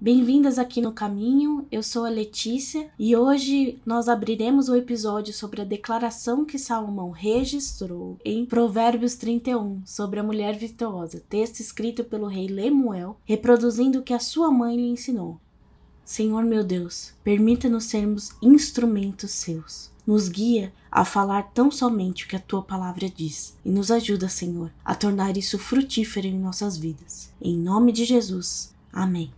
Bem-vindas aqui no caminho, eu sou a Letícia e hoje nós abriremos o episódio sobre a declaração que Salomão registrou em Provérbios 31 sobre a mulher virtuosa, texto escrito pelo rei Lemuel, reproduzindo o que a sua mãe lhe ensinou. Senhor meu Deus, permita-nos sermos instrumentos seus. Nos guia a falar tão somente o que a tua palavra diz e nos ajuda, Senhor, a tornar isso frutífero em nossas vidas. Em nome de Jesus. Amém.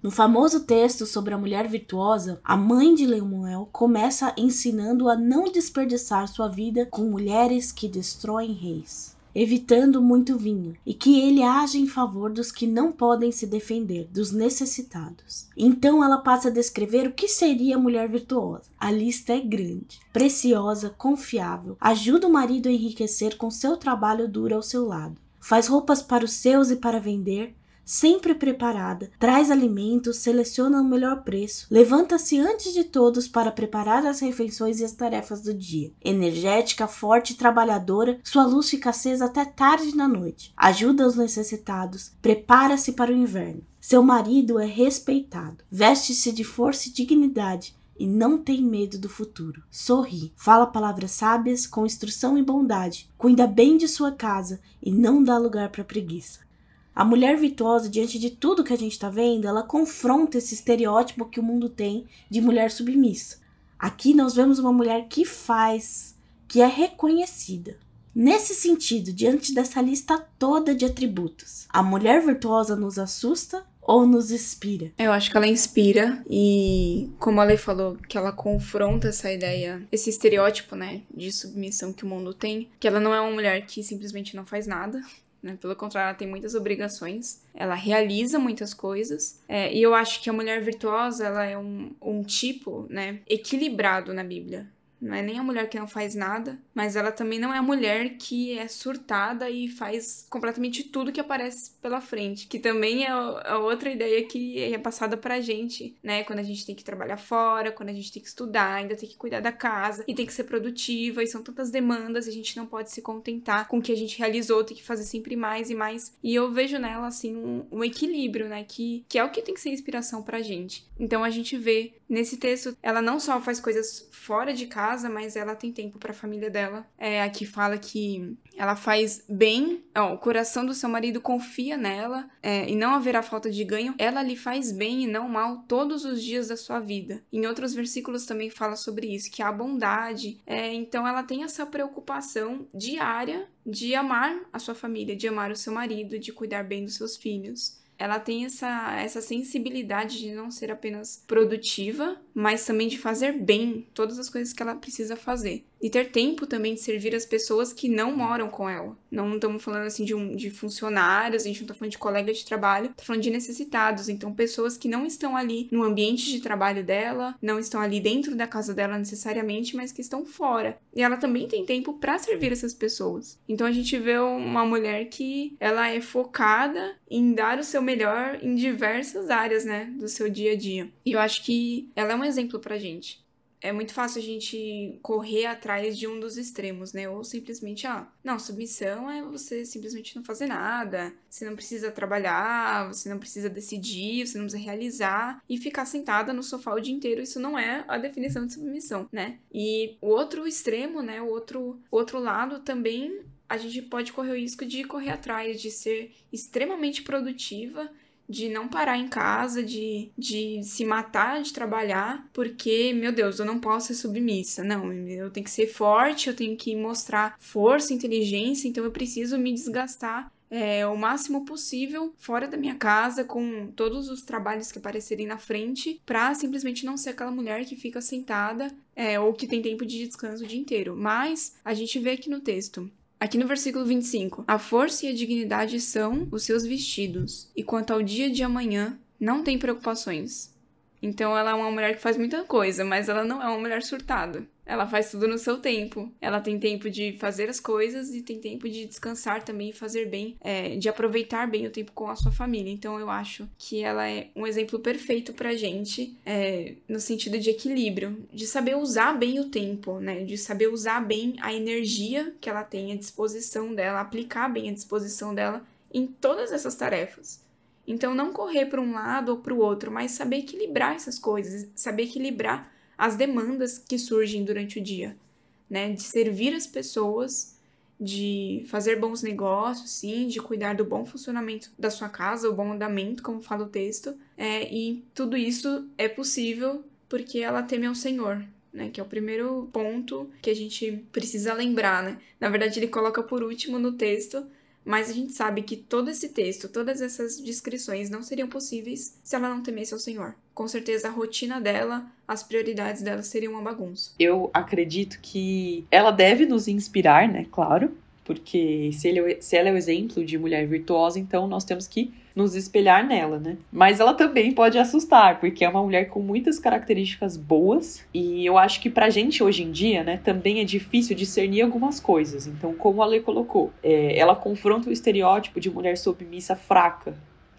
No famoso texto sobre a mulher virtuosa, a mãe de Lemuel começa ensinando a não desperdiçar sua vida com mulheres que destroem reis, evitando muito vinho, e que ele age em favor dos que não podem se defender, dos necessitados. Então ela passa a descrever o que seria a mulher virtuosa. A lista é grande, preciosa, confiável, ajuda o marido a enriquecer com seu trabalho duro ao seu lado. Faz roupas para os seus e para vender, sempre preparada, traz alimentos, seleciona o melhor preço, levanta-se antes de todos para preparar as refeições e as tarefas do dia. Energética, forte e trabalhadora, sua luz fica acesa até tarde na noite. Ajuda os necessitados, prepara-se para o inverno. Seu marido é respeitado, veste-se de força e dignidade, e não tem medo do futuro. Sorri, fala palavras sábias com instrução e bondade, cuida bem de sua casa e não dá lugar para preguiça. A mulher virtuosa, diante de tudo que a gente está vendo, ela confronta esse estereótipo que o mundo tem de mulher submissa. Aqui nós vemos uma mulher que faz, que é reconhecida. Nesse sentido, diante dessa lista toda de atributos, a mulher virtuosa nos assusta ou nos inspira? Eu acho que ela inspira e, como a Lei falou, que ela confronta essa ideia, esse estereótipo, né, de submissão que o mundo tem, que ela não é uma mulher que simplesmente não faz nada, né? Pelo contrário, ela tem muitas obrigações, ela realiza muitas coisas. É, e eu acho que a mulher virtuosa ela é um, um tipo né, equilibrado na Bíblia. Não é nem a mulher que não faz nada, mas ela também não é a mulher que é surtada e faz completamente tudo que aparece pela frente, que também é a outra ideia que é passada pra gente, né? Quando a gente tem que trabalhar fora, quando a gente tem que estudar, ainda tem que cuidar da casa e tem que ser produtiva, e são tantas demandas, a gente não pode se contentar com o que a gente realizou, tem que fazer sempre mais e mais. E eu vejo nela, assim, um, um equilíbrio, né? Que, que é o que tem que ser inspiração pra gente. Então a gente vê nesse texto, ela não só faz coisas fora de casa, casa, mas ela tem tempo para a família dela. É, aqui fala que ela faz bem, ó, o coração do seu marido confia nela é, e não haverá falta de ganho. Ela lhe faz bem e não mal todos os dias da sua vida. Em outros versículos também fala sobre isso, que há bondade. É, então ela tem essa preocupação diária de amar a sua família, de amar o seu marido, de cuidar bem dos seus filhos ela tem essa, essa sensibilidade de não ser apenas produtiva, mas também de fazer bem todas as coisas que ela precisa fazer e ter tempo também de servir as pessoas que não moram com ela. Não estamos falando assim de, um, de funcionários, a gente não está falando de colegas de trabalho, está falando de necessitados. Então, pessoas que não estão ali no ambiente de trabalho dela, não estão ali dentro da casa dela necessariamente, mas que estão fora. E ela também tem tempo para servir essas pessoas. Então, a gente vê uma mulher que ela é focada em dar o seu melhor em diversas áreas, né, do seu dia a dia. E eu acho que ela é um exemplo pra gente é muito fácil a gente correr atrás de um dos extremos, né? Ou simplesmente, ah, não, submissão é você simplesmente não fazer nada, você não precisa trabalhar, você não precisa decidir, você não precisa realizar e ficar sentada no sofá o dia inteiro. Isso não é a definição de submissão, né? E o outro extremo, né? O outro, outro lado também a gente pode correr o risco de correr atrás, de ser extremamente produtiva de não parar em casa, de, de se matar de trabalhar, porque, meu Deus, eu não posso ser submissa. Não, eu tenho que ser forte, eu tenho que mostrar força, inteligência, então eu preciso me desgastar é, o máximo possível fora da minha casa, com todos os trabalhos que aparecerem na frente, pra simplesmente não ser aquela mulher que fica sentada é, ou que tem tempo de descanso o dia inteiro. Mas a gente vê aqui no texto Aqui no versículo 25: A força e a dignidade são os seus vestidos, e quanto ao dia de amanhã, não tem preocupações. Então ela é uma mulher que faz muita coisa, mas ela não é uma mulher surtada. Ela faz tudo no seu tempo. Ela tem tempo de fazer as coisas e tem tempo de descansar também fazer bem, é, de aproveitar bem o tempo com a sua família. Então eu acho que ela é um exemplo perfeito pra gente é, no sentido de equilíbrio, de saber usar bem o tempo, né? De saber usar bem a energia que ela tem à disposição dela, aplicar bem a disposição dela em todas essas tarefas. Então, não correr para um lado ou para o outro, mas saber equilibrar essas coisas, saber equilibrar as demandas que surgem durante o dia, né? De servir as pessoas, de fazer bons negócios, sim, de cuidar do bom funcionamento da sua casa, o bom andamento, como fala o texto. É, e tudo isso é possível porque ela teme ao Senhor, né? Que é o primeiro ponto que a gente precisa lembrar, né? Na verdade, ele coloca por último no texto, mas a gente sabe que todo esse texto, todas essas descrições não seriam possíveis se ela não temesse ao Senhor. Com certeza a rotina dela, as prioridades dela seriam uma bagunça. Eu acredito que ela deve nos inspirar, né? Claro, porque se, ele, é se ela é o exemplo de mulher virtuosa, então nós temos que nos espelhar nela, né? Mas ela também pode assustar, porque é uma mulher com muitas características boas, e eu acho que pra gente hoje em dia, né, também é difícil discernir algumas coisas. Então, como a Lê colocou, é, ela confronta o estereótipo de mulher submissa fraca,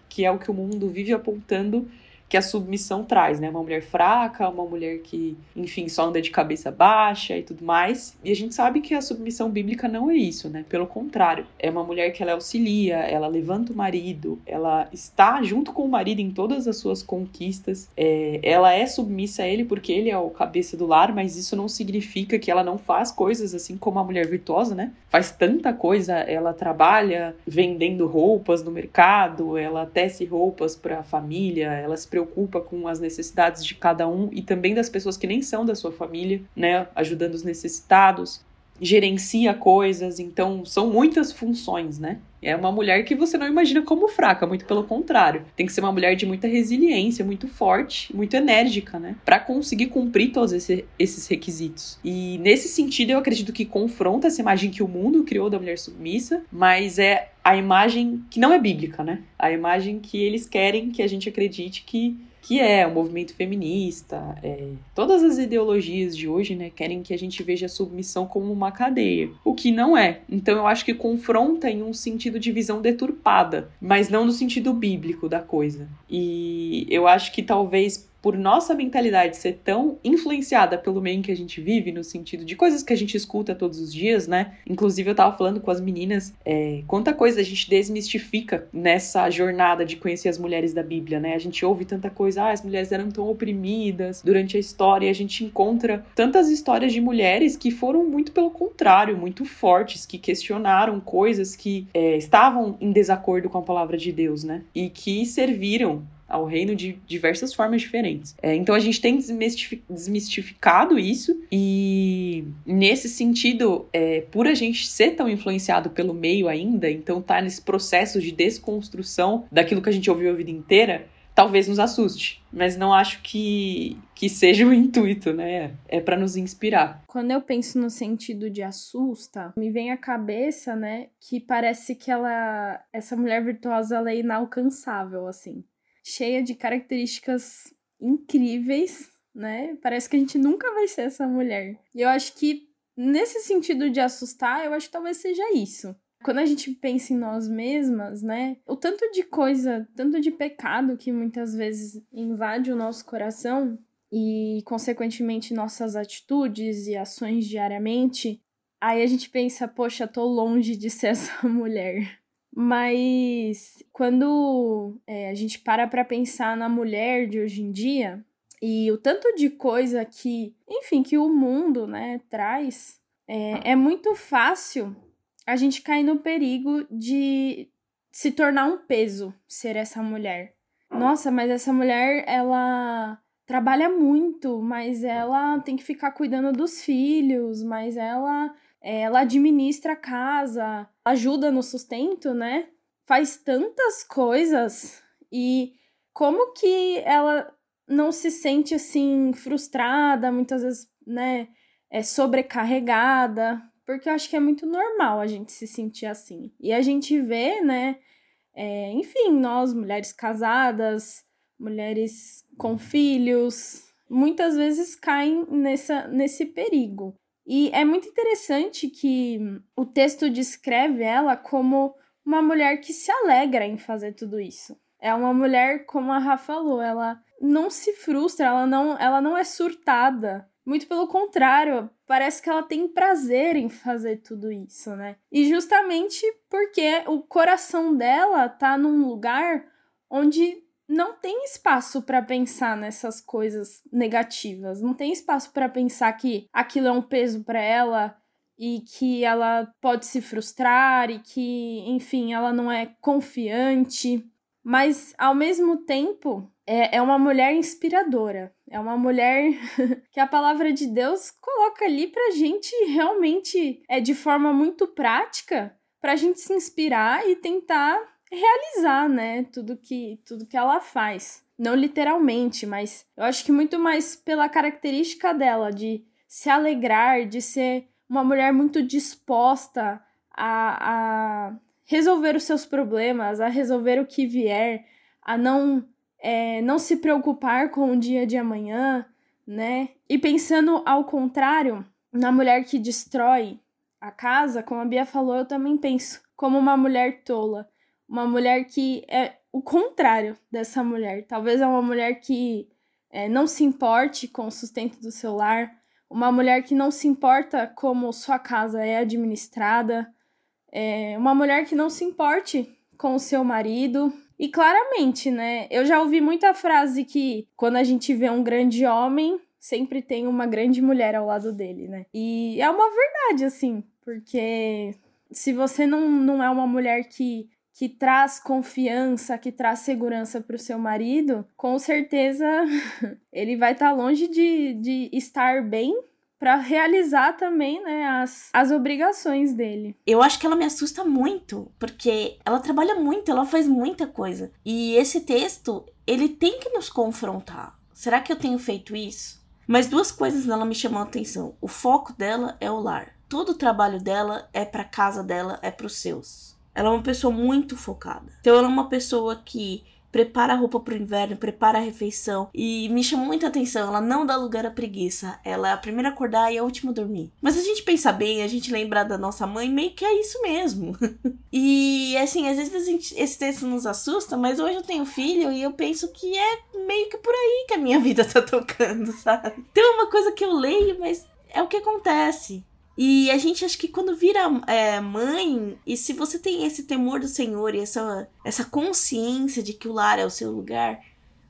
que é o que o mundo vive apontando que a submissão traz, né? Uma mulher fraca, uma mulher que, enfim, só anda de cabeça baixa e tudo mais. E a gente sabe que a submissão bíblica não é isso, né? Pelo contrário, é uma mulher que ela auxilia, ela levanta o marido, ela está junto com o marido em todas as suas conquistas. É, ela é submissa a ele porque ele é o cabeça do lar, mas isso não significa que ela não faz coisas assim como a mulher virtuosa, né? Faz tanta coisa, ela trabalha vendendo roupas no mercado, ela tece roupas para a família, ela se preocupa com as necessidades de cada um e também das pessoas que nem são da sua família, né? Ajudando os necessitados, gerencia coisas, então são muitas funções, né? É uma mulher que você não imagina como fraca, muito pelo contrário. Tem que ser uma mulher de muita resiliência, muito forte, muito enérgica, né? Para conseguir cumprir todos esse, esses requisitos. E nesse sentido, eu acredito que confronta essa imagem que o mundo criou da mulher submissa, mas é a imagem que não é bíblica, né? A imagem que eles querem que a gente acredite que que é o movimento feminista, é, todas as ideologias de hoje, né, querem que a gente veja a submissão como uma cadeia, o que não é. Então eu acho que confronta em um sentido de visão deturpada, mas não no sentido bíblico da coisa. E eu acho que talvez por nossa mentalidade ser tão influenciada pelo meio em que a gente vive, no sentido de coisas que a gente escuta todos os dias, né? Inclusive, eu tava falando com as meninas é, quanta coisa a gente desmistifica nessa jornada de conhecer as mulheres da Bíblia, né? A gente ouve tanta coisa, ah, as mulheres eram tão oprimidas durante a história, e a gente encontra tantas histórias de mulheres que foram muito pelo contrário, muito fortes, que questionaram coisas que é, estavam em desacordo com a palavra de Deus, né? E que serviram ao reino de diversas formas diferentes. É, então a gente tem desmistificado isso e nesse sentido, é, por a gente ser tão influenciado pelo meio ainda, então tá nesse processo de desconstrução daquilo que a gente ouviu a vida inteira, talvez nos assuste, mas não acho que, que seja o intuito, né? É para nos inspirar. Quando eu penso no sentido de assusta, me vem à cabeça, né, que parece que ela essa mulher virtuosa ela é inalcançável assim cheia de características incríveis, né? Parece que a gente nunca vai ser essa mulher. E eu acho que nesse sentido de assustar, eu acho que talvez seja isso. Quando a gente pensa em nós mesmas, né? O tanto de coisa, tanto de pecado que muitas vezes invade o nosso coração e, consequentemente, nossas atitudes e ações diariamente, aí a gente pensa, poxa, tô longe de ser essa mulher. Mas quando é, a gente para para pensar na mulher de hoje em dia e o tanto de coisa que, enfim, que o mundo, né, traz, é, é muito fácil a gente cair no perigo de se tornar um peso ser essa mulher. Nossa, mas essa mulher, ela trabalha muito, mas ela tem que ficar cuidando dos filhos, mas ela ela administra a casa, ajuda no sustento, né? Faz tantas coisas e como que ela não se sente assim frustrada, muitas vezes, né, é sobrecarregada, porque eu acho que é muito normal a gente se sentir assim. E a gente vê, né, é, enfim, nós mulheres casadas, mulheres com filhos, muitas vezes caem nessa, nesse perigo. E é muito interessante que o texto descreve ela como uma mulher que se alegra em fazer tudo isso. É uma mulher, como a Rafa falou, ela não se frustra, ela não, ela não é surtada. Muito pelo contrário, parece que ela tem prazer em fazer tudo isso, né? E justamente porque o coração dela tá num lugar onde não tem espaço para pensar nessas coisas negativas, não tem espaço para pensar que aquilo é um peso para ela e que ela pode se frustrar e que, enfim, ela não é confiante, mas ao mesmo tempo é, é uma mulher inspiradora, é uma mulher que a palavra de Deus coloca ali pra gente realmente é de forma muito prática, pra gente se inspirar e tentar realizar, né, tudo que tudo que ela faz. Não literalmente, mas eu acho que muito mais pela característica dela de se alegrar, de ser uma mulher muito disposta a, a resolver os seus problemas, a resolver o que vier, a não é, não se preocupar com o dia de amanhã, né? E pensando ao contrário, na mulher que destrói a casa, como a Bia falou, eu também penso como uma mulher tola uma mulher que é o contrário dessa mulher. Talvez é uma mulher que é, não se importe com o sustento do seu lar, uma mulher que não se importa como sua casa é administrada, é, uma mulher que não se importe com o seu marido. E claramente, né? Eu já ouvi muita frase que quando a gente vê um grande homem, sempre tem uma grande mulher ao lado dele, né? E é uma verdade, assim, porque se você não, não é uma mulher que que traz confiança, que traz segurança para o seu marido, com certeza ele vai estar tá longe de, de estar bem para realizar também, né, as, as obrigações dele. Eu acho que ela me assusta muito, porque ela trabalha muito, ela faz muita coisa. E esse texto, ele tem que nos confrontar. Será que eu tenho feito isso? Mas duas coisas nela me chamam a atenção. O foco dela é o lar. Todo o trabalho dela é para casa dela, é para os seus. Ela é uma pessoa muito focada. Então ela é uma pessoa que prepara a roupa pro inverno, prepara a refeição e me chamou muita atenção. Ela não dá lugar à preguiça. Ela é a primeira a acordar e a última a dormir. Mas a gente pensa bem, a gente lembra da nossa mãe, meio que é isso mesmo. e assim, às vezes gente, esse texto nos assusta, mas hoje eu tenho filho e eu penso que é meio que por aí que a minha vida tá tocando, sabe? Então é uma coisa que eu leio, mas é o que acontece. E a gente acha que quando vira é, mãe, e se você tem esse temor do Senhor e essa, essa consciência de que o lar é o seu lugar,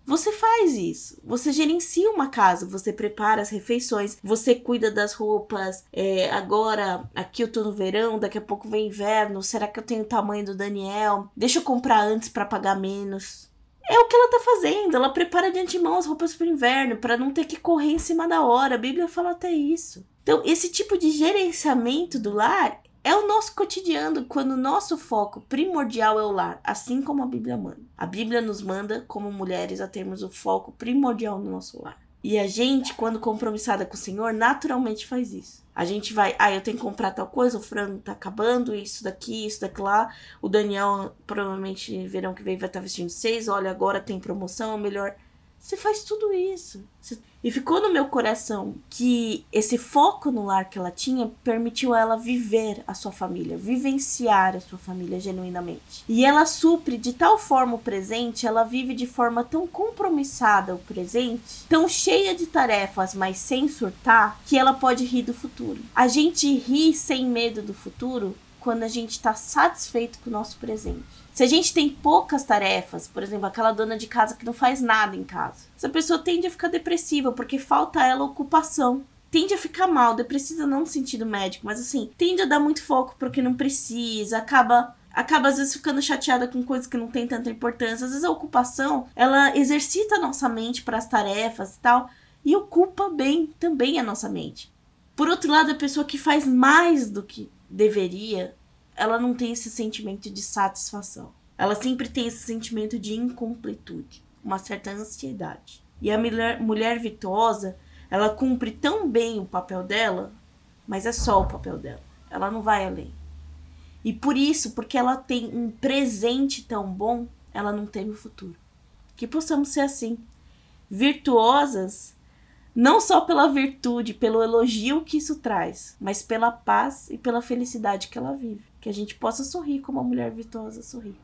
você faz isso. Você gerencia uma casa, você prepara as refeições, você cuida das roupas. É, agora, aqui eu tô no verão, daqui a pouco vem inverno. Será que eu tenho o tamanho do Daniel? Deixa eu comprar antes para pagar menos. É o que ela tá fazendo. Ela prepara de antemão as roupas pro inverno para não ter que correr em cima da hora. A Bíblia fala até isso. Então, esse tipo de gerenciamento do lar é o nosso cotidiano quando o nosso foco primordial é o lar, assim como a Bíblia manda. A Bíblia nos manda, como mulheres, a termos o foco primordial no nosso lar. E a gente, quando compromissada com o Senhor, naturalmente faz isso. A gente vai, ah, eu tenho que comprar tal coisa, o frango tá acabando, isso daqui, isso daqui lá. O Daniel, provavelmente, verão que vem, vai estar tá vestindo seis. Olha, agora tem promoção, é melhor. Você faz tudo isso. E ficou no meu coração que esse foco no lar que ela tinha permitiu ela viver a sua família, vivenciar a sua família genuinamente. E ela supre de tal forma o presente, ela vive de forma tão compromissada o presente, tão cheia de tarefas, mas sem surtar, que ela pode rir do futuro. A gente ri sem medo do futuro quando a gente está satisfeito com o nosso presente. Se a gente tem poucas tarefas, por exemplo, aquela dona de casa que não faz nada em casa, essa pessoa tende a ficar depressiva porque falta ela ocupação. Tende a ficar mal, depressiva não no sentido médico, mas assim, tende a dar muito foco porque não precisa, acaba acaba às vezes ficando chateada com coisas que não tem tanta importância. Às vezes a ocupação, ela exercita a nossa mente para as tarefas e tal, e ocupa bem também a nossa mente. Por outro lado, a pessoa que faz mais do que deveria, ela não tem esse sentimento de satisfação. Ela sempre tem esse sentimento de incompletude, uma certa ansiedade. E a mulher, mulher virtuosa, ela cumpre tão bem o papel dela, mas é só o papel dela. Ela não vai além. E por isso, porque ela tem um presente tão bom, ela não teme o futuro. Que possamos ser assim, virtuosas, não só pela virtude, pelo elogio que isso traz, mas pela paz e pela felicidade que ela vive que a gente possa sorrir como a mulher virtuosa sorri.